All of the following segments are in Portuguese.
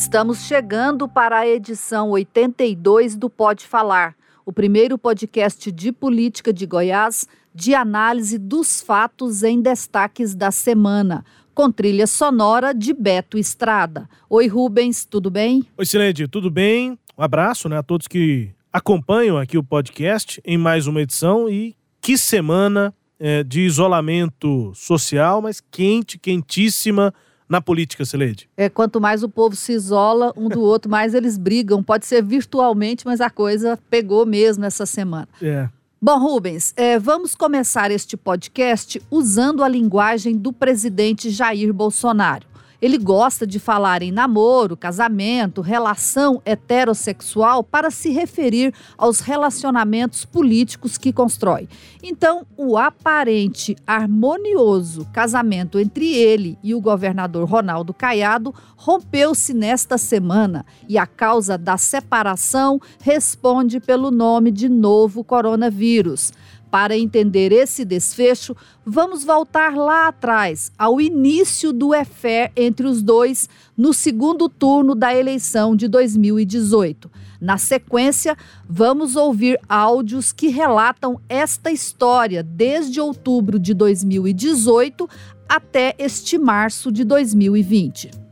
Estamos chegando para a edição 82 do Pode Falar, o primeiro podcast de política de Goiás de análise dos fatos em destaques da semana, com trilha sonora de Beto Estrada. Oi, Rubens, tudo bem? Oi, Cileide, tudo bem? Um abraço né, a todos que acompanham aqui o podcast em mais uma edição e que semana é, de isolamento social, mas quente, quentíssima na política, Celede? É, quanto mais o povo se isola um do outro, mais eles brigam. Pode ser virtualmente, mas a coisa pegou mesmo essa semana. É. Bom, Rubens, é, vamos começar este podcast usando a linguagem do presidente Jair Bolsonaro. Ele gosta de falar em namoro, casamento, relação heterossexual para se referir aos relacionamentos políticos que constrói. Então, o aparente harmonioso casamento entre ele e o governador Ronaldo Caiado rompeu-se nesta semana e a causa da separação responde pelo nome de novo coronavírus. Para entender esse desfecho, vamos voltar lá atrás, ao início do EFE entre os dois, no segundo turno da eleição de 2018. Na sequência, vamos ouvir áudios que relatam esta história desde outubro de 2018 até este março de 2020.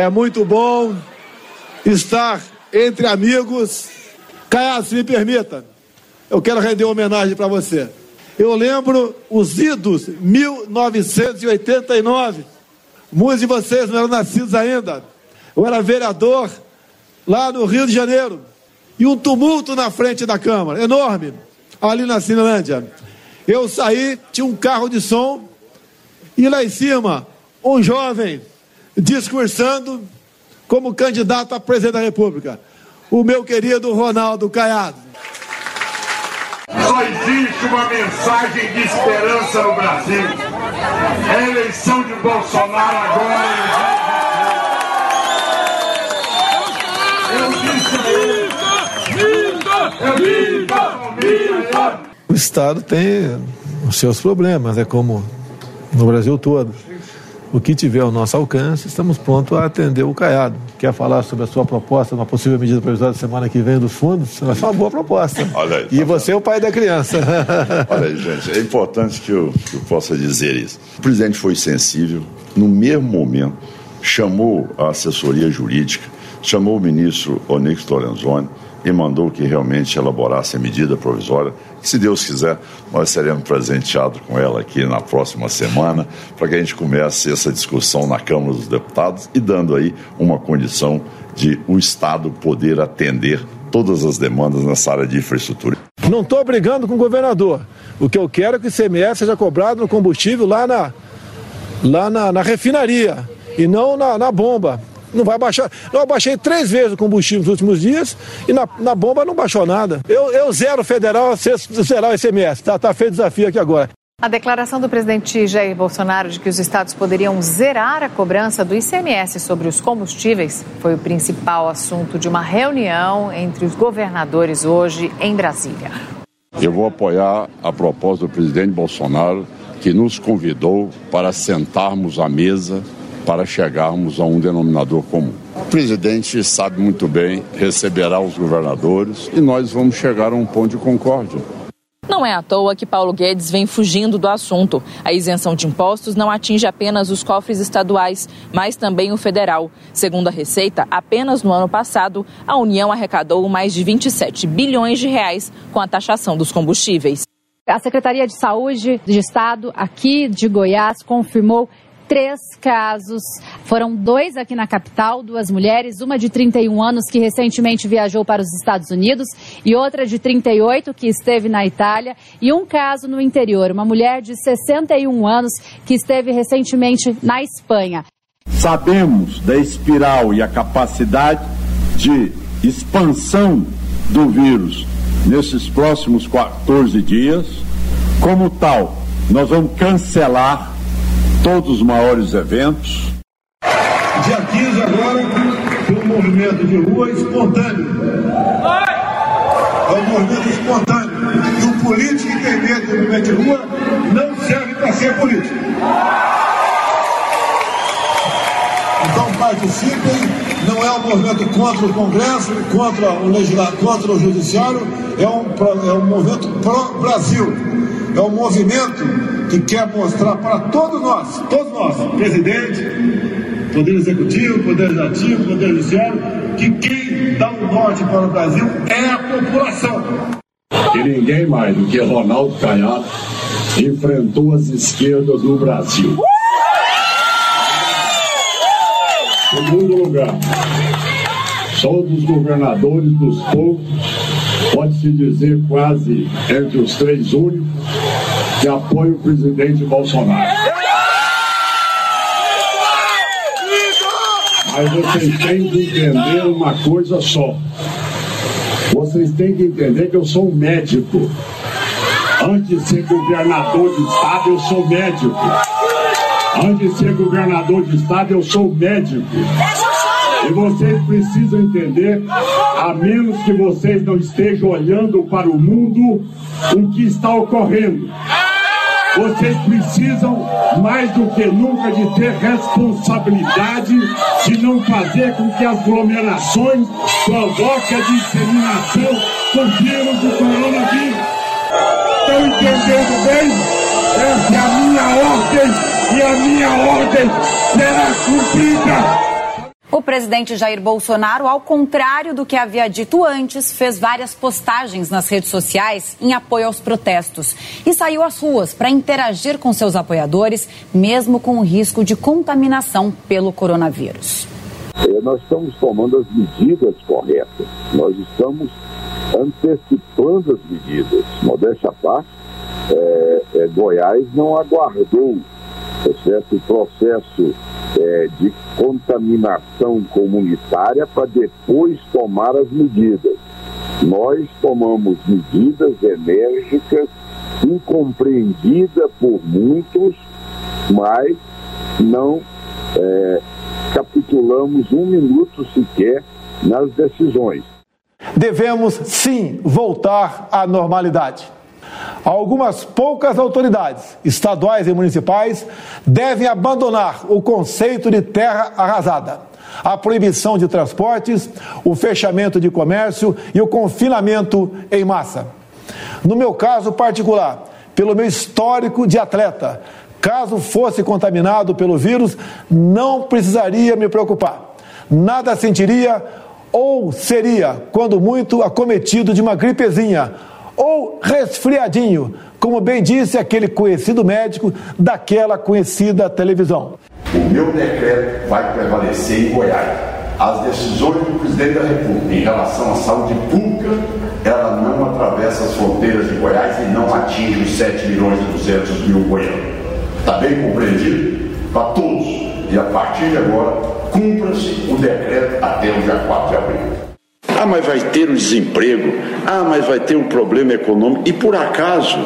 É muito bom estar entre amigos. Caiado, se me permita, eu quero render homenagem para você. Eu lembro os idos 1989. Muitos de vocês não eram nascidos ainda. Eu era vereador lá no Rio de Janeiro. E um tumulto na frente da Câmara, enorme, ali na Cinelândia. Eu saí, tinha um carro de som, e lá em cima, um jovem discursando como candidato a presidente da República, o meu querido Ronaldo Caiado. Só existe uma mensagem de esperança no Brasil. É a eleição de Bolsonaro agora. Eu disse a ele. O Estado tem os seus problemas, é como no Brasil todo o que tiver ao nosso alcance, estamos prontos a atender o Caiado. Quer falar sobre a sua proposta, uma possível medida provisória semana que vem dos fundos? Vai ser uma boa proposta. Olha aí, e tá você é o pai da criança. Olha aí, gente, é importante que eu, que eu possa dizer isso. O presidente foi sensível, no mesmo momento, chamou a assessoria jurídica, chamou o ministro Onyx Lorenzoni, e mandou que realmente elaborasse a medida provisória. Que, se Deus quiser, nós seremos presenteados com ela aqui na próxima semana, para que a gente comece essa discussão na Câmara dos Deputados e dando aí uma condição de o Estado poder atender todas as demandas nessa área de infraestrutura. Não estou brigando com o governador. O que eu quero é que o ICMS seja cobrado no combustível lá na, lá na, na refinaria e não na, na bomba. Não vai baixar. Eu baixei três vezes o combustível nos últimos dias e na, na bomba não baixou nada. Eu, eu zero federal, zerar o ICMS. Tá, tá feito o desafio aqui agora. A declaração do presidente Jair Bolsonaro de que os estados poderiam zerar a cobrança do ICMS sobre os combustíveis foi o principal assunto de uma reunião entre os governadores hoje em Brasília. Eu vou apoiar a proposta do presidente Bolsonaro, que nos convidou para sentarmos à mesa para chegarmos a um denominador comum. O presidente sabe muito bem, receberá os governadores e nós vamos chegar a um ponto de concórdia. Não é à toa que Paulo Guedes vem fugindo do assunto. A isenção de impostos não atinge apenas os cofres estaduais, mas também o federal. Segundo a Receita, apenas no ano passado, a União arrecadou mais de 27 bilhões de reais com a taxação dos combustíveis. A Secretaria de Saúde de Estado aqui de Goiás confirmou três casos. Foram dois aqui na capital, duas mulheres, uma de 31 anos que recentemente viajou para os Estados Unidos e outra de 38 que esteve na Itália, e um caso no interior, uma mulher de 61 anos que esteve recentemente na Espanha. Sabemos da espiral e a capacidade de expansão do vírus nesses próximos 14 dias. Como tal, nós vamos cancelar todos os maiores eventos. Dia 15 agora um movimento de rua espontâneo. É um movimento espontâneo. E o político que tem medo do movimento de rua não serve para ser político. Então participem. Não é um movimento contra o Congresso, contra o legislativo, contra o Judiciário, é um, é um movimento pró-Brasil. É um movimento que quer mostrar para todos nós, todos nós, presidente, Poder Executivo, Poder Legislativo, Poder Judiciário, que quem dá o um norte para o Brasil é a população. E ninguém mais do que Ronaldo Caiado enfrentou as esquerdas no Brasil. Segundo lugar, são dos governadores dos poucos, pode-se dizer quase entre os três únicos, que apoiam o presidente Bolsonaro. Mas vocês têm que entender uma coisa só. Vocês têm que entender que eu sou um médico. Antes de ser governador de estado, eu sou médico. Antes de ser governador de estado, eu sou médico. E vocês precisam entender, a menos que vocês não estejam olhando para o mundo, o que está ocorrendo. Vocês precisam, mais do que nunca, de ter responsabilidade de não fazer com que as aglomerações provoquem a disseminação do vírus do coronavírus. Estão entendendo bem? Essa é a minha ordem e a minha ordem será cumprida. O presidente Jair Bolsonaro, ao contrário do que havia dito antes, fez várias postagens nas redes sociais em apoio aos protestos e saiu às ruas para interagir com seus apoiadores, mesmo com o risco de contaminação pelo coronavírus. É, nós estamos tomando as medidas corretas, nós estamos antecipando as medidas. Modéstia à parte, é, é, Goiás não aguardou certo? o processo é, de contaminação comunitária para depois tomar as medidas. Nós tomamos medidas enérgicas, incompreendidas por muitos, mas não é, capitulamos um minuto sequer nas decisões. Devemos sim voltar à normalidade. Algumas poucas autoridades, estaduais e municipais, devem abandonar o conceito de terra arrasada, a proibição de transportes, o fechamento de comércio e o confinamento em massa. No meu caso particular, pelo meu histórico de atleta, caso fosse contaminado pelo vírus, não precisaria me preocupar. Nada sentiria ou seria, quando muito, acometido de uma gripezinha ou resfriadinho, como bem disse aquele conhecido médico daquela conhecida televisão. O meu decreto vai prevalecer em Goiás. As decisões do presidente da República em relação à saúde pública, ela não atravessa as fronteiras de Goiás e não atinge os 7 milhões e 200 mil goianos. Está bem compreendido? Para todos. E a partir de agora, cumpra-se o decreto até o dia 4 de abril. Ah, mas vai ter o desemprego. Ah, mas vai ter um problema econômico. E por acaso,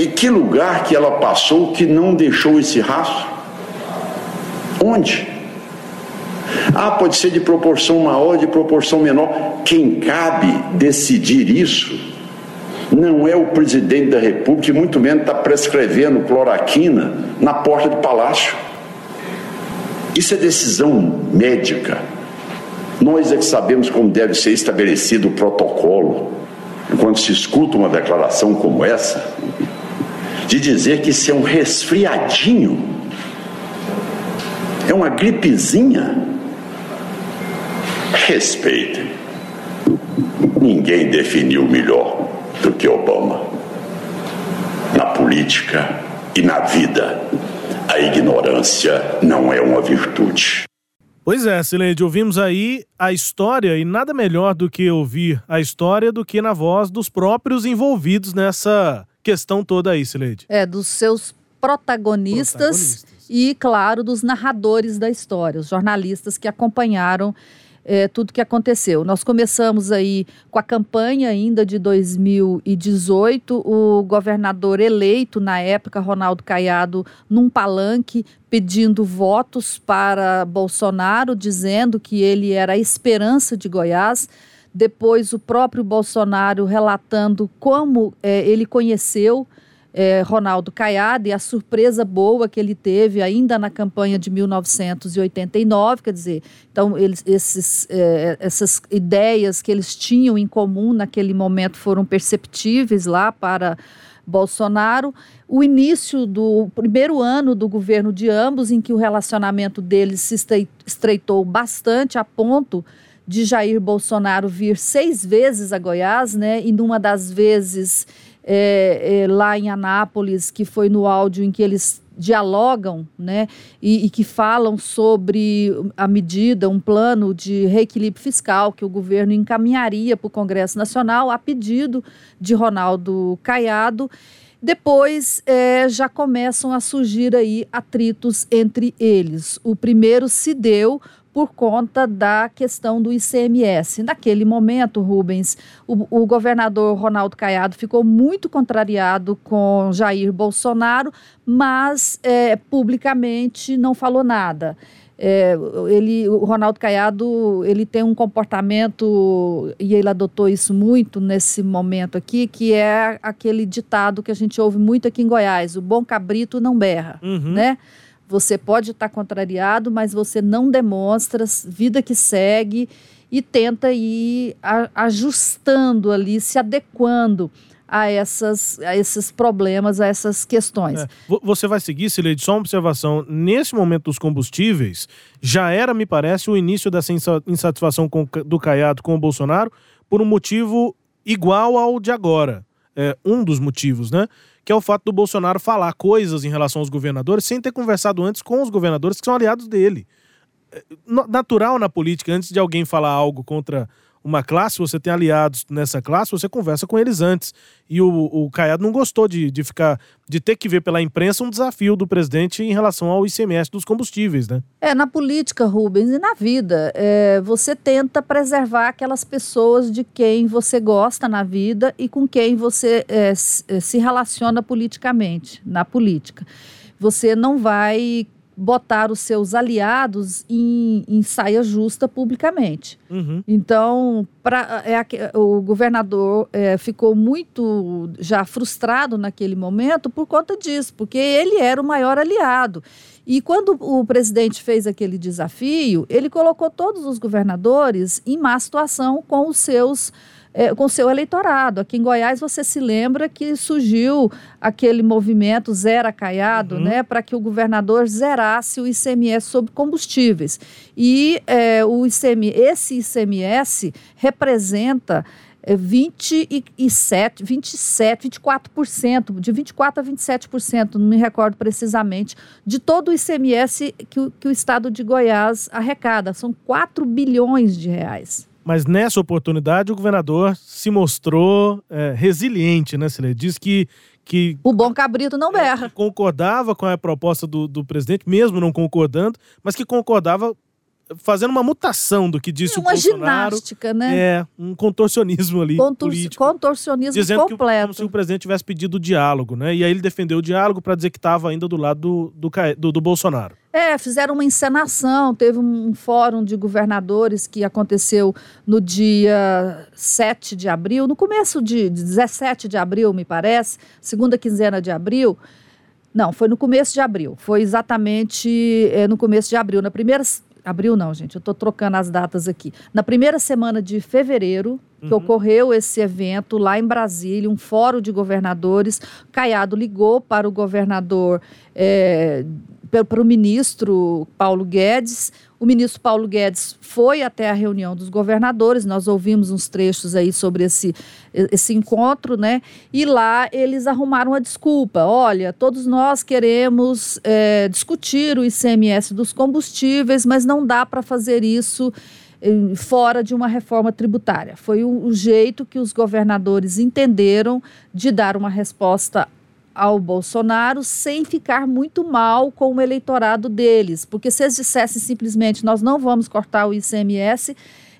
em que lugar que ela passou que não deixou esse rastro? Onde? Ah, pode ser de proporção maior, de proporção menor. Quem cabe decidir isso não é o presidente da República, e muito menos está prescrevendo cloroquina na porta do palácio. Isso é decisão médica. Nós é que sabemos como deve ser estabelecido o protocolo. Quando se escuta uma declaração como essa, de dizer que isso é um resfriadinho, é uma gripezinha, respeitem. Ninguém definiu melhor do que Obama. Na política, E na vida, a ignorância não é uma virtude. Pois é, Sileide, ouvimos aí a história e nada melhor do que ouvir a história do que na voz dos próprios envolvidos nessa questão toda aí, Sileide. É, dos seus protagonistas, protagonistas, e, claro, dos narradores da história, os jornalistas que acompanharam é, tudo que aconteceu. Nós começamos aí com a campanha ainda de 2018, o governador eleito na época, Ronaldo Caiado, num palanque pedindo votos para Bolsonaro, dizendo que ele era a esperança de Goiás. Depois, o próprio Bolsonaro relatando como é, ele conheceu é, Ronaldo Caiado e a surpresa boa que ele teve ainda na campanha de 1989, quer dizer, então eles, esses, é, essas ideias que eles tinham em comum naquele momento foram perceptíveis lá para Bolsonaro. O início do primeiro ano do governo de ambos, em que o relacionamento deles se estreitou bastante a ponto de Jair Bolsonaro vir seis vezes a Goiás, né? E numa das vezes é, é, lá em Anápolis, que foi no áudio em que eles dialogam, né, e, e, que falam sobre a medida, um plano de reequilíbrio fiscal que o governo encaminharia para o Congresso Nacional a pedido de Ronaldo Caiado. Depois é, já começam a surgir aí atritos entre eles. O primeiro se deu por conta da questão do ICMS. Naquele momento, Rubens, o, o, governador Ronaldo Caiado ficou muito contrariado com Jair Bolsonaro, mas é, publicamente não falou nada. É, ele, o Ronaldo Caiado ele tem um comportamento e ele adotou isso muito nesse momento aqui que é aquele ditado que a gente ouve muito aqui em Goiás o bom cabrito não berra uhum. né você pode estar contrariado, mas você não demonstra, vida que segue e tenta ir ajustando ali, se adequando a, essas, a esses problemas, a essas questões. É. Você vai seguir, Sileide, só uma observação. Nesse momento dos combustíveis, já era, me parece, o início dessa insatisfação com, do Caiado com o Bolsonaro por um motivo igual ao de agora. É, um dos motivos, né? Que é o fato do Bolsonaro falar coisas em relação aos governadores sem ter conversado antes com os governadores que são aliados dele. É, natural na política, antes de alguém falar algo contra uma classe, você tem aliados nessa classe, você conversa com eles antes. E o, o Caiado não gostou de, de ficar, de ter que ver pela imprensa um desafio do presidente em relação ao ICMS dos combustíveis, né? É, na política, Rubens, e na vida, é, você tenta preservar aquelas pessoas de quem você gosta na vida e com quem você é, se relaciona politicamente, na política. Você não vai botar os seus aliados em, em saia justa publicamente. Uhum. Então, pra, é, o governador é, ficou muito já frustrado naquele momento por conta disso, porque ele era o maior aliado. E quando o presidente fez aquele desafio, ele colocou todos os governadores em má situação com os seus é, com seu eleitorado. Aqui em Goiás, você se lembra que surgiu aquele movimento Zera Caiado, uhum. né, para que o governador zerasse o ICMS sobre combustíveis. E é, o ICM, esse ICMS representa 27, 27, 24%, de 24% a 27%, não me recordo precisamente, de todo o ICMS que o, que o estado de Goiás arrecada. São 4 bilhões de reais. Mas nessa oportunidade o governador se mostrou é, resiliente, né, Ele Diz que, que. O bom cabrito não berra. É, concordava com a proposta do, do presidente, mesmo não concordando, mas que concordava fazendo uma mutação do que disse é uma o Bolsonaro. ginástica, né? É, um contorcionismo ali Contor político. Contorcionismo dizendo completo. Que, como se o presidente tivesse pedido diálogo, né? E aí ele defendeu o diálogo para dizer que estava ainda do lado do, do, do, do Bolsonaro. É, fizeram uma encenação, teve um fórum de governadores que aconteceu no dia 7 de abril, no começo de 17 de abril, me parece, segunda quinzena de abril. Não, foi no começo de abril, foi exatamente é, no começo de abril, na primeira abril não, gente, eu estou trocando as datas aqui. Na primeira semana de fevereiro, que uhum. ocorreu esse evento lá em Brasília, um fórum de governadores, Caiado ligou para o governador, é, para o ministro Paulo Guedes, o ministro Paulo Guedes foi até a reunião dos governadores, nós ouvimos uns trechos aí sobre esse, esse encontro, né? E lá eles arrumaram uma desculpa. Olha, todos nós queremos é, discutir o ICMS dos combustíveis, mas não dá para fazer isso fora de uma reforma tributária. Foi o, o jeito que os governadores entenderam de dar uma resposta ao Bolsonaro sem ficar muito mal com o eleitorado deles. Porque se eles dissessem simplesmente nós não vamos cortar o ICMS,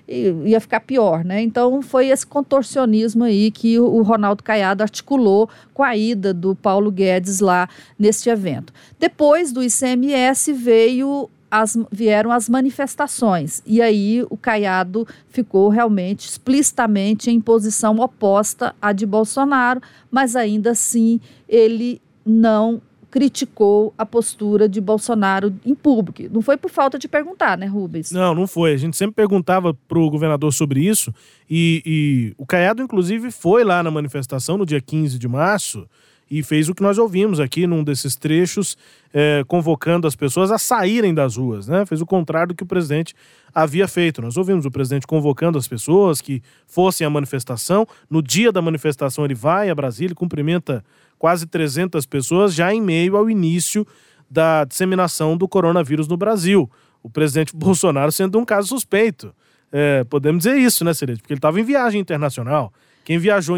ia ficar pior, né? Então foi esse contorcionismo aí que o Ronaldo Caiado articulou com a ida do Paulo Guedes lá neste evento. Depois do ICMS veio as, vieram as manifestações. E aí o Caiado ficou realmente explicitamente em posição oposta à de Bolsonaro, mas ainda assim ele não criticou a postura de Bolsonaro em público. Não foi por falta de perguntar, né, Rubens? Não, não foi. A gente sempre perguntava para o governador sobre isso e, e o Caiado, inclusive, foi lá na manifestação no dia 15 de março e fez o que nós ouvimos aqui num desses trechos, é, convocando as pessoas a saírem das ruas, né? Fez o contrário do que o presidente havia feito. Nós ouvimos o presidente convocando as pessoas que fossem à manifestação. No dia da manifestação, ele vai a Brasília e cumprimenta quase 300 pessoas, já em meio ao início da disseminação do coronavírus no Brasil. O presidente Bolsonaro sendo um caso suspeito. É, podemos dizer isso, né, Celeste? Porque ele estava em viagem internacional. Quem viajou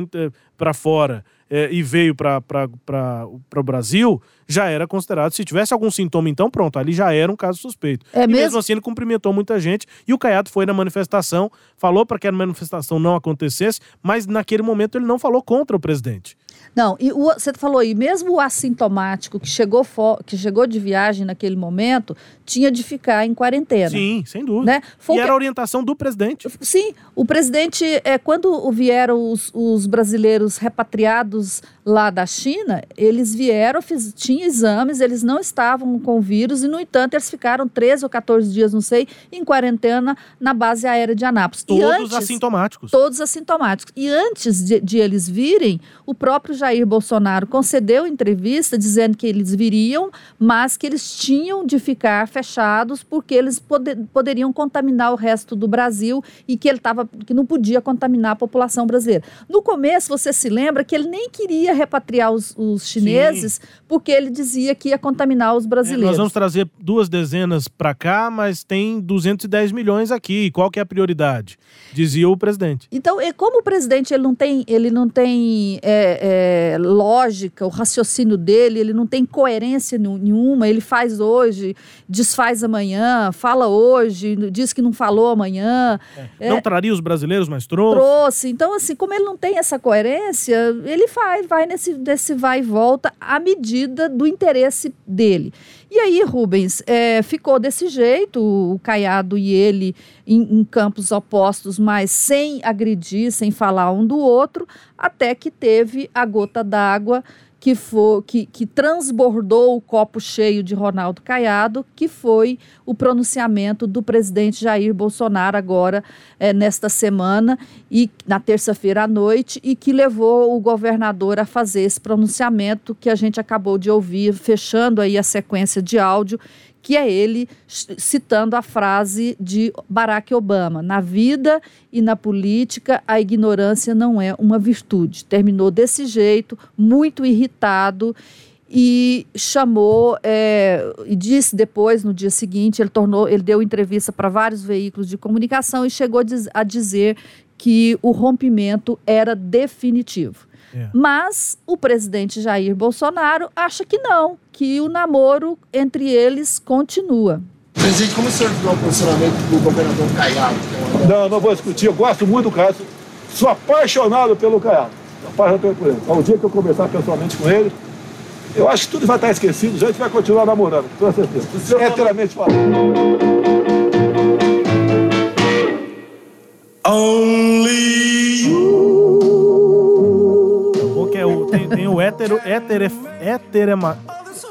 para fora é, e veio para o Brasil, já era considerado, se tivesse algum sintoma, então pronto, ali já era um caso suspeito. É e mesmo? mesmo assim ele cumprimentou muita gente e o Caiado foi na manifestação, falou para que a manifestação não acontecesse, mas naquele momento ele não falou contra o presidente. Não, e o, você falou aí, mesmo o assintomático que chegou, for, que chegou de viagem naquele momento, tinha de ficar em quarentena. Sim, sem dúvida. Né? Foi e que... era a orientação do presidente. Sim, o presidente, é, quando vieram os, os brasileiros repatriados lá da China, eles vieram, fiz, tinha exames, eles não estavam com o vírus e, no entanto, eles ficaram 13 ou 14 dias, não sei, em quarentena na base aérea de Anápolis. Todos antes, assintomáticos. Todos assintomáticos. E antes de, de eles virem, o próprio Jair Bolsonaro concedeu entrevista dizendo que eles viriam, mas que eles tinham de ficar fechados porque eles poder, poderiam contaminar o resto do Brasil e que ele tava, que não podia contaminar a população brasileira. No começo, você se lembra que ele nem queria repatriar os, os chineses Sim. porque ele dizia que ia contaminar os brasileiros. É, nós vamos trazer duas dezenas para cá, mas tem 210 milhões aqui. Qual que é a prioridade? Dizia o presidente. Então, como o presidente ele não tem, ele não tem é, é, lógica, o raciocínio dele, ele não tem coerência nenhuma, ele faz hoje, desfaz amanhã, fala hoje, diz que não falou amanhã. É. Não traria os brasileiros, mas trouxe. Trouxe. Então, assim, como ele não tem essa coerência, ele faz, vai nesse, nesse vai e volta à medida do interesse dele. E aí, Rubens, é, ficou desse jeito, o Caiado e ele em, em, campos opostos, mas sem agredir, sem falar um do outro, até que teve a gota d'água que, foi, que, que transbordou o copo cheio de Ronaldo Caiado, que foi o pronunciamento do presidente Jair Bolsonaro agora é, nesta semana e na terça-feira à noite e que levou o governador a fazer esse pronunciamento que a gente acabou de ouvir, fechando aí a sequência de áudio que é ele citando a frase de Barack Obama: na vida e na política, a ignorância não é uma virtude. Terminou desse jeito, muito irritado e chamou é, e disse depois no dia seguinte ele tornou ele deu entrevista para vários veículos de comunicação e chegou a dizer que o rompimento era definitivo é. Mas o presidente Jair Bolsonaro acha que não, que o namoro entre eles continua. Presidente, como o senhor viu o posicionamento do governador Caiado? Não, não vou discutir. Eu gosto muito do Caiado. Sou apaixonado pelo Caiado. Apaixonado por ele. Ao dia que eu conversar pessoalmente com ele, eu acho que tudo vai estar esquecido. A gente vai continuar namorando, com certeza. É inteiramente falando. Only tem o hétero, hétero, héterema,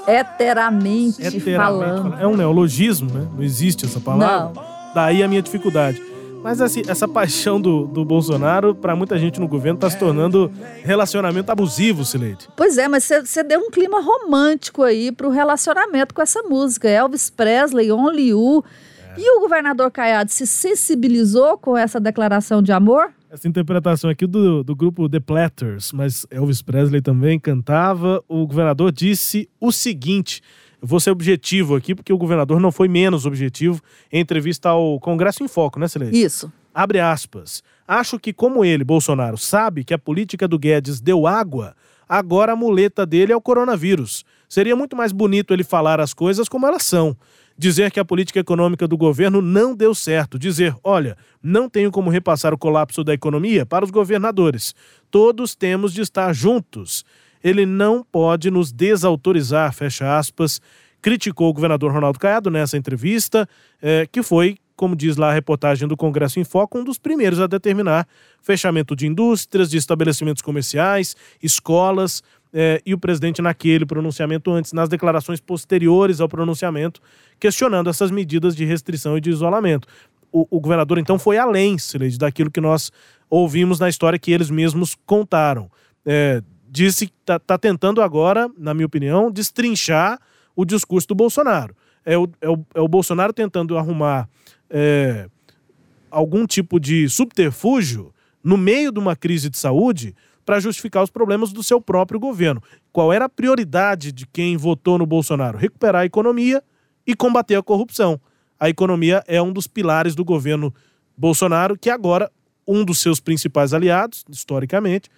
heteramente, heteramente falando. É um neologismo, né? Não existe essa palavra. Não. Daí a minha dificuldade. Mas assim, essa paixão do, do Bolsonaro, para muita gente no governo, tá se tornando relacionamento abusivo, Sileide. Pois é, mas você deu um clima romântico aí pro relacionamento com essa música. Elvis Presley, Only You. E o governador Caiado se sensibilizou com essa declaração de amor? Essa interpretação aqui do, do grupo The Platters, mas Elvis Presley também cantava. O governador disse o seguinte: eu vou ser objetivo aqui, porque o governador não foi menos objetivo em entrevista ao Congresso em Foco, né, Celeste? Isso. Abre aspas. Acho que, como ele, Bolsonaro, sabe que a política do Guedes deu água, agora a muleta dele é o coronavírus. Seria muito mais bonito ele falar as coisas como elas são dizer que a política econômica do governo não deu certo, dizer, olha, não tenho como repassar o colapso da economia para os governadores. Todos temos de estar juntos. Ele não pode nos desautorizar, fecha aspas. Criticou o governador Ronaldo Caiado nessa entrevista, eh, que foi, como diz lá a reportagem do Congresso em Foco, um dos primeiros a determinar fechamento de indústrias, de estabelecimentos comerciais, escolas, eh, e o presidente naquele pronunciamento antes, nas declarações posteriores ao pronunciamento, questionando essas medidas de restrição e de isolamento. O, o governador, então, foi além, Sileide, daquilo que nós ouvimos na história que eles mesmos contaram. É, disse que está tá tentando agora, na minha opinião, destrinchar o discurso do Bolsonaro. É o, é o, é o Bolsonaro tentando arrumar é, algum tipo de subterfúgio no meio de uma crise de saúde para justificar os problemas do seu próprio governo. Qual era a prioridade de quem votou no Bolsonaro? Recuperar a economia e combater a corrupção. A economia é um dos pilares do governo Bolsonaro, que agora um dos seus principais aliados, historicamente,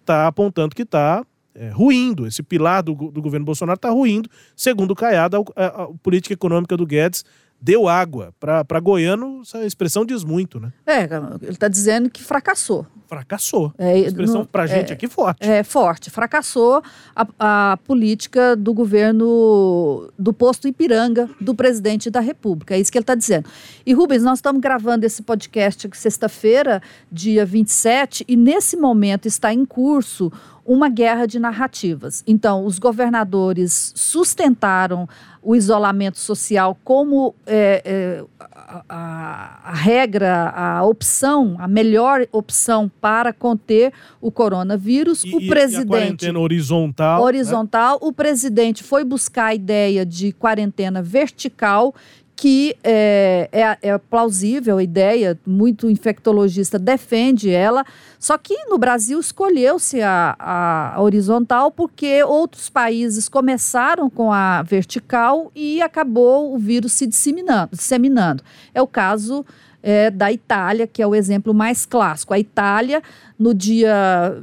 está apontando que está é, ruindo. Esse pilar do, do governo Bolsonaro está ruindo. Segundo o Caiado, a, a, a, política econômica do Guedes deu água. Para goiano, essa expressão diz muito, né? É, ele está dizendo que fracassou fracassou. É, expressão para gente é, aqui forte. É forte. Fracassou a, a, política do governo do posto Ipiranga do presidente da República. É isso que ele está dizendo. E Rubens, nós estamos gravando esse podcast sexta-feira, dia 27, e nesse momento está em curso uma guerra de narrativas. Então, os governadores sustentaram o isolamento social como é, é, a, a, regra, a opção, a melhor opção para conter o coronavírus. E, o presidente. E quarentena horizontal. Né? Horizontal. Né? O presidente foi buscar a ideia de quarentena vertical que é, é, é, plausível a ideia, muito infectologista defende ela, só que no Brasil escolheu-se a, a, horizontal porque outros países começaram com a vertical e acabou o vírus se disseminando. disseminando. É o caso é, da Itália, que é o exemplo mais clássico. A Itália, no dia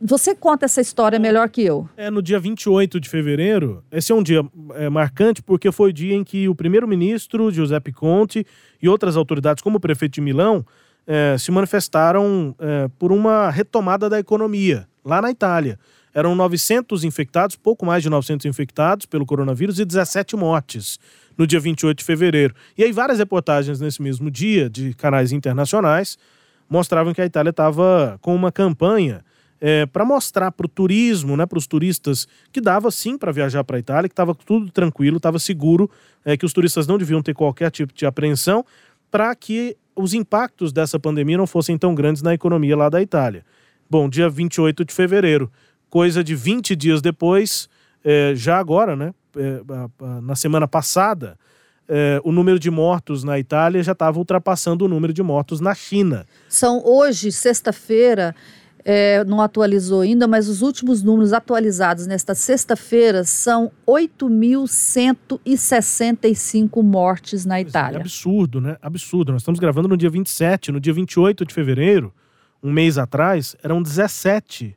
você conta essa história melhor que eu. É, no dia 28 de fevereiro, esse é um dia é, marcante porque foi o dia em que o primeiro-ministro, Giuseppe Conte, e outras autoridades, como o prefeito de Milão, é, se manifestaram é, por uma retomada da economia lá na Itália. Eram 900 infectados, pouco mais de 900 infectados pelo coronavírus e 17 mortes no dia 28 de fevereiro. E aí várias reportagens nesse mesmo dia de canais internacionais mostravam que a Itália estava com uma campanha é, para mostrar para o turismo, né, para os turistas, que dava sim para viajar para a Itália, que estava tudo tranquilo, estava seguro, é, que os turistas não deviam ter qualquer tipo de apreensão, para que os impactos dessa pandemia não fossem tão grandes na economia lá da Itália. Bom, dia 28 de fevereiro, coisa de 20 dias depois, é, já agora, né, é, na semana passada, é, o número de mortos na Itália já estava ultrapassando o número de mortos na China. São hoje, sexta-feira, é, não atualizou ainda, mas os últimos números atualizados nesta sexta-feira são 8.165 mortes na é Itália. É absurdo, né? Absurdo. Nós estamos gravando no dia 27, no dia 28 de fevereiro, um mês atrás, eram 17.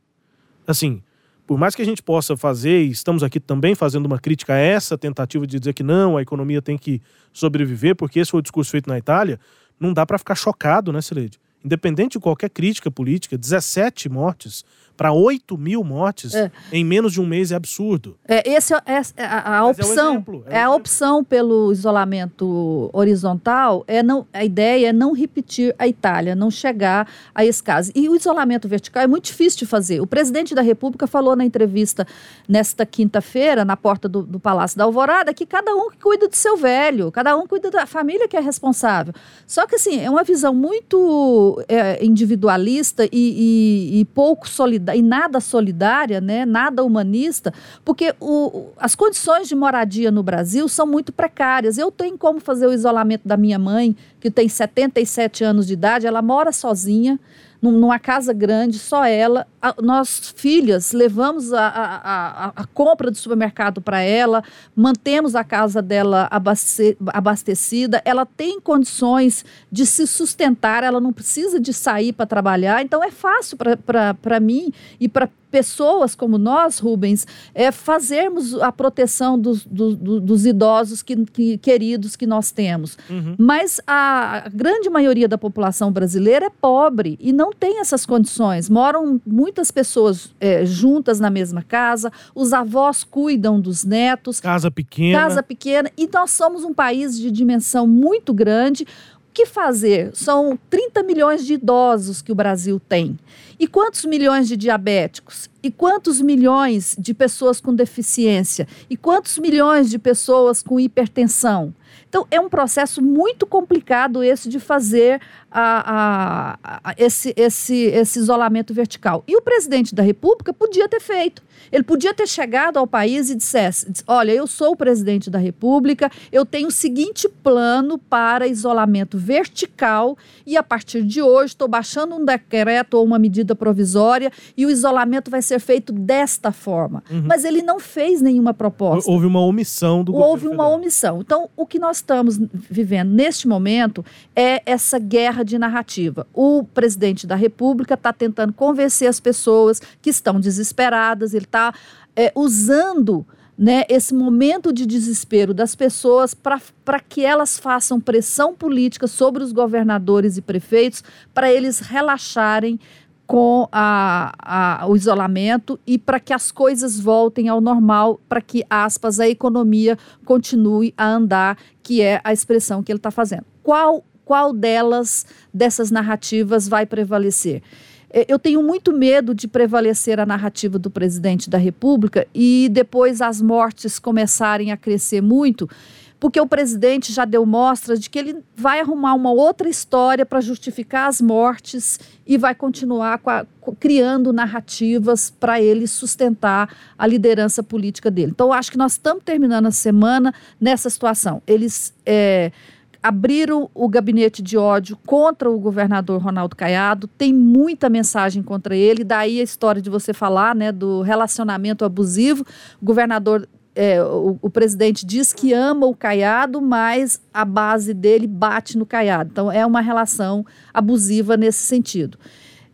Assim, por mais que a gente possa fazer, e estamos aqui também fazendo uma crítica a essa tentativa de dizer que não, a economia tem que sobreviver, porque esse foi o discurso feito na Itália, não dá para ficar chocado, né, Sileide? Independente de qualquer crítica política, 17 mortes para 8 mil mortes é. em menos de um mês é absurdo. É, esse é, é, é a, a opção. É, exemplo, é, é a opção pelo isolamento horizontal. É não, a ideia é não repetir a Itália, não chegar a esse caso. E o isolamento vertical é muito difícil de fazer. O presidente da República falou na entrevista nesta quinta-feira, na porta do, do Palácio da Alvorada, que cada um cuida do seu velho, cada um cuida da família que é responsável. Só que assim, é uma visão muito é, individualista e, e, e pouco solidária, e nada solidária, né? nada humanista, porque o, as condições de moradia no Brasil são muito precárias. Eu tenho como fazer o isolamento da minha mãe, que tem 77 anos de idade, ela mora sozinha numa casa grande, só ela. A, nós, filhas, levamos a, a, a, compra do supermercado para ela, mantemos a casa dela abaste, abastecida, ela tem condições de se sustentar, ela não precisa de sair para trabalhar, então é fácil para mim e para pessoas como nós, Rubens, é, fazermos a proteção dos, do, do, dos idosos que, que, queridos que nós temos. Uhum. Mas a grande maioria da população brasileira é pobre e não tem essas condições. Moram muitas pessoas é, juntas na mesma casa, os avós cuidam dos netos. Casa pequena. Casa pequena. E nós somos um país de dimensão muito grande que fazer? São 30 milhões de idosos que o Brasil tem. E quantos milhões de diabéticos? E quantos milhões de pessoas com deficiência? E quantos milhões de pessoas com hipertensão? Então, é um processo muito complicado esse de fazer a, a, a, esse, esse, esse isolamento vertical. E o presidente da República podia ter feito. Ele podia ter chegado ao país e dissesse: Olha, eu sou o presidente da República, eu tenho o seguinte plano para isolamento vertical e a partir de hoje estou baixando um decreto ou uma medida provisória e o isolamento vai ser feito desta forma. Uhum. Mas ele não fez nenhuma proposta. Houve uma omissão do Houve uma federal. omissão. Então, o que nós estamos vivendo neste momento é essa guerra de narrativa. O presidente da República está tentando convencer as pessoas que estão desesperadas, ele está é, usando né, esse momento de desespero das pessoas para que elas façam pressão política sobre os governadores e prefeitos para eles relaxarem com a, a, o isolamento e para que as coisas voltem ao normal, para que, aspas, a economia continue a andar, que é a expressão que ele está fazendo. Qual qual delas, dessas narrativas, vai prevalecer. É, eu tenho muito medo de prevalecer a narrativa do presidente da República e depois as mortes começarem a crescer muito, porque o presidente já deu mostras de que ele vai arrumar uma outra história para justificar as mortes e vai continuar a, criando narrativas para ele sustentar a liderança política dele. Então, acho que nós estamos terminando a semana nessa situação. Eles. É, abriram o gabinete de ódio contra o governador Ronaldo Caiado, tem muita mensagem contra ele, daí a história de você falar né, do relacionamento abusivo. O governador, é, o, o, presidente diz que ama o Caiado, mas a base dele bate no Caiado. Então é uma relação abusiva nesse sentido.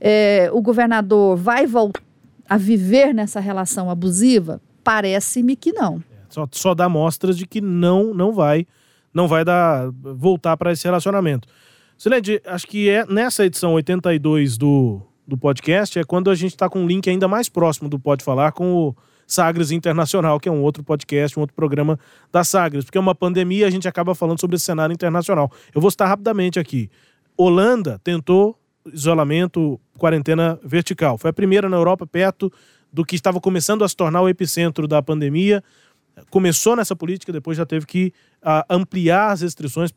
É, o governador vai voltar a viver nessa relação abusiva? Parece-me que não. Só, só dá mostras de que não, não vai não vai dar voltar para esse relacionamento. Silene, acho que é nessa edição 82 do, do podcast é quando a gente está com um link ainda mais próximo do Pode Falar com o Sagres Internacional, que é um outro podcast, um outro programa da Sagres, porque é uma pandemia a gente acaba falando sobre esse cenário internacional. Eu vou citar rapidamente aqui. Holanda tentou isolamento, quarentena vertical. Foi a primeira na Europa perto do que estava começando a se tornar o epicentro da pandemia começou nessa política, depois já teve que uh, ampliar as restrições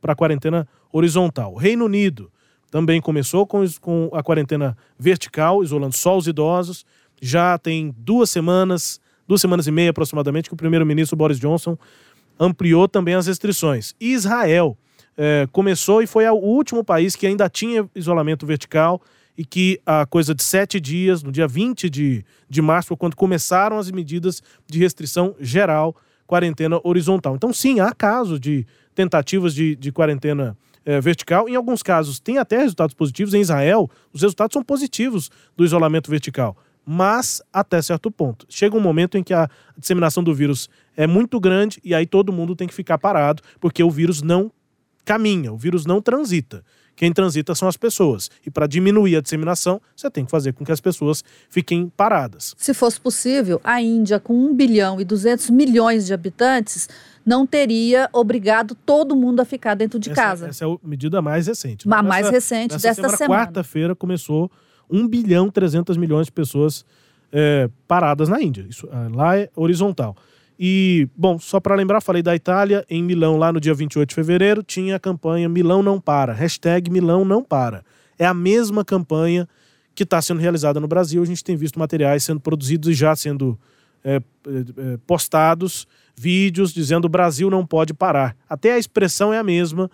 para a quarentena horizontal. Reino Unido também começou com, com a quarentena vertical, isolando só os idosos. Já tem duas semanas, duas semanas e meia aproximadamente, que o primeiro-ministro Boris Johnson ampliou também as restrições. Israel eh, começou e foi o último país que ainda tinha isolamento vertical e que a coisa de sete dias, no dia 20 de, de março, quando começaram as medidas de restrição geral, quarentena horizontal. Então, sim, há casos de tentativas de, de quarentena é, vertical. Em alguns casos, tem até resultados positivos. Em Israel, os resultados são positivos do isolamento vertical. Mas até certo ponto. Chega um momento em que a disseminação do vírus é muito grande e aí todo mundo tem que ficar parado, porque o vírus não caminha, o vírus não transita. Quem transita são as pessoas. E para diminuir a disseminação, você tem que fazer com que as pessoas fiquem paradas. Se fosse possível, a Índia, com 1 bilhão e 200 milhões de habitantes, não teria obrigado todo mundo a ficar dentro de essa, casa. Essa é a medida mais recente. Né? A mais recente nessa desta semana. semana. Quarta-feira começou 1 bilhão e 300 milhões de pessoas é, paradas na Índia. Isso, ah, lá é horizontal. E, bom, só para lembrar, falei da Itália, em Milão, lá no dia 28 de fevereiro, tinha a campanha Milão não para, hashtag Milão não para. É a mesma campanha que está sendo realizada no Brasil. A gente tem visto materiais sendo produzidos e já sendo é, é, postados, vídeos dizendo o Brasil não pode parar. Até a expressão é a mesma.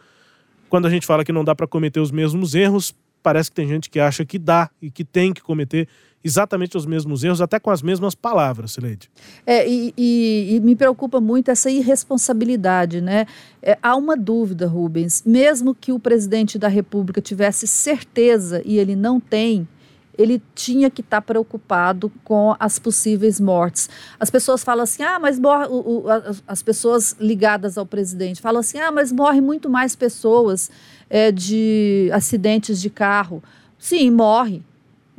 Quando a gente fala que não dá para cometer os mesmos erros, parece que tem gente que acha que dá e que tem que cometer exatamente os mesmos erros, até com as mesmas palavras, Sileide. É, e, e, e, me preocupa muito essa irresponsabilidade, né? É, há uma dúvida, Rubens, mesmo que o presidente da República tivesse certeza, e ele não tem, ele tinha que estar tá preocupado com as possíveis mortes. As pessoas falam assim, ah, mas morre, o, o, as pessoas ligadas ao presidente falam assim, ah, mas morre muito mais pessoas é, de acidentes de carro. Sim, morre,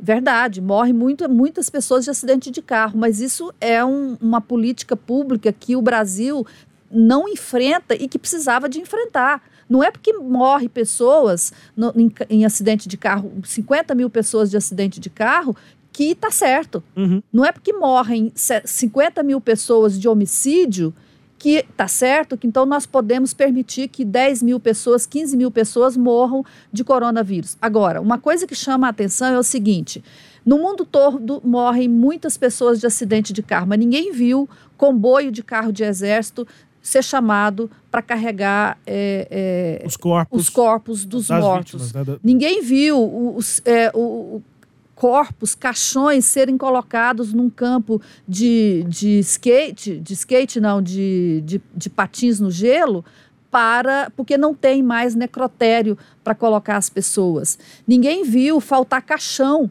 Verdade, morre muito, muitas pessoas de acidente de carro, mas isso é um, uma política pública que o Brasil não enfrenta e que precisava de enfrentar. Não é porque morre pessoas no, em, em, acidente de carro, 50 mil pessoas de acidente de carro, que está certo. Uhum. Não é porque morrem 50 mil pessoas de homicídio que está certo que então nós podemos permitir que 10 mil pessoas, 15 mil pessoas morram de coronavírus. Agora, uma coisa que chama a atenção é o seguinte: no mundo todo morrem muitas pessoas de acidente de carro, mas ninguém viu comboio de carro de exército ser chamado para carregar é, é, os corpos, os corpos dos mortos. Vítimas, né? Ninguém viu os, é, o, corpos, caixões serem colocados num campo de, de skate, de skate não, de, de, de patins no gelo, para porque não tem mais necrotério para colocar as pessoas. Ninguém viu faltar caixão,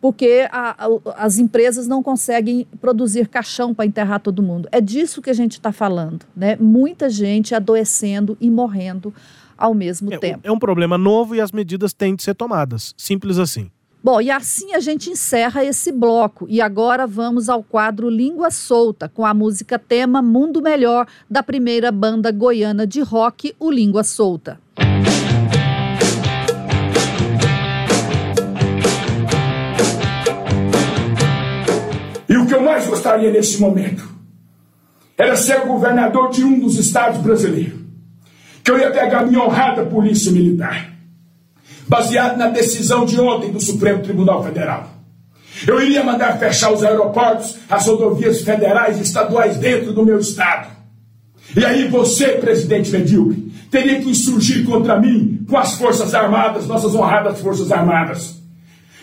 porque a, a, as empresas não conseguem produzir caixão para enterrar todo mundo. É disso que a gente está falando, né? Muita gente adoecendo e morrendo ao mesmo é, tempo. É um problema novo e as medidas têm de ser tomadas. Simples assim. Bom, e assim a gente encerra esse bloco. E agora vamos ao quadro Língua Solta, com a música tema Mundo Melhor, da primeira banda goiana de rock, o Língua Solta. Mais gostaria nesse momento era ser governador de um dos estados brasileiros. Que eu ia pegar minha honrada polícia militar baseado na decisão de ontem do Supremo Tribunal Federal. Eu iria mandar fechar os aeroportos, as rodovias federais e estaduais dentro do meu estado. E aí você, presidente medíocre, teria que insurgir contra mim com as Forças Armadas, nossas honradas Forças Armadas.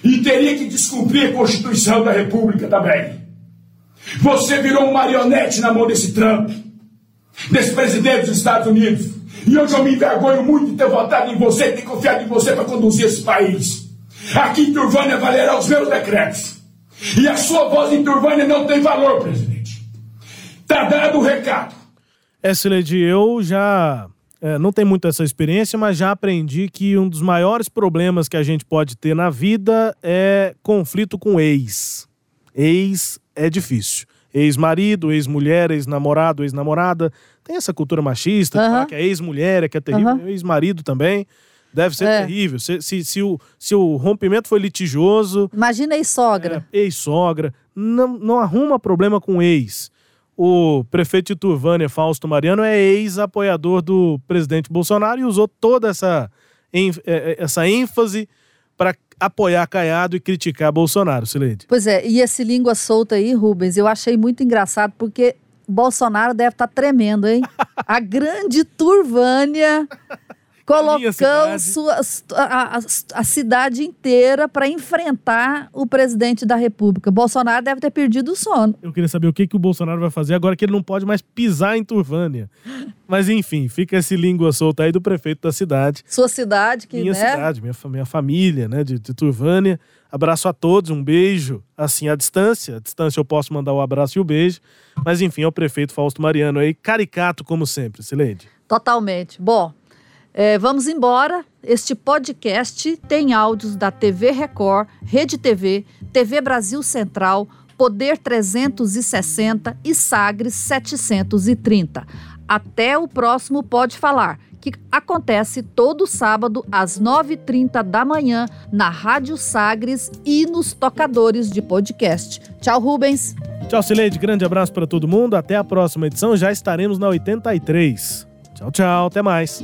E teria que descumprir a Constituição da República também. Você virou um marionete na mão desse Trump, desse presidente dos Estados Unidos. E hoje eu me envergonho muito de ter votado em você, ter confiado em você para conduzir esse país. Aqui em Turvânia valerá os meus decretos. E a sua voz em Turvânia não tem valor, presidente. Tá dado o recado. É, Sileide, eu já é, não tenho muito essa experiência, mas já aprendi que um dos maiores problemas que a gente pode ter na vida é conflito com ex. Ex é difícil ex-marido, ex-mulher, ex-namorado, ex-namorada. Tem essa cultura machista, uhum. que é ex-mulher, é que é terrível, uhum. ex-marido também. Deve ser é. terrível. Se, se, se, o, se o rompimento foi litigioso. Imagina ex-sogra. É, ex-sogra. Não, não arruma problema com ex. O prefeito de Turvânia, Fausto Mariano, é ex-apoiador do presidente Bolsonaro e usou toda essa, é, é, essa ênfase apoiar Caiado e criticar Bolsonaro, Sileide. Pois é, e esse língua solta aí, Rubens, eu achei muito engraçado porque Bolsonaro deve estar tá tremendo, hein? A grande Turvânia colocando sua, a, a, a, cidade inteira para enfrentar o presidente da República. Bolsonaro deve ter perdido o sono. Eu queria saber o que, que o Bolsonaro vai fazer agora que ele não pode mais pisar em Turvânia. Mas enfim, fica esse língua solta aí do prefeito da cidade. Sua cidade, que Minha né? cidade, minha, minha família, né, de, de Turvânia. Abraço a todos, um beijo, assim, à distância. À distância eu posso mandar o abraço e o beijo. Mas enfim, é o prefeito Fausto Mariano aí, caricato como sempre, Sileide. Totalmente. Bom, é, vamos embora. Este podcast tem áudios da TV Record, Rede TV, TV Brasil Central, Poder 360 e Sagres 730. Até o próximo Pode Falar, que acontece todo sábado às 9h30 da manhã na Rádio Sagres e nos tocadores de podcast. Tchau, Rubens. Tchau, Sileide. Grande abraço para todo mundo. Até a próxima edição. Já estaremos na 83. Tchau, tchau. Até mais.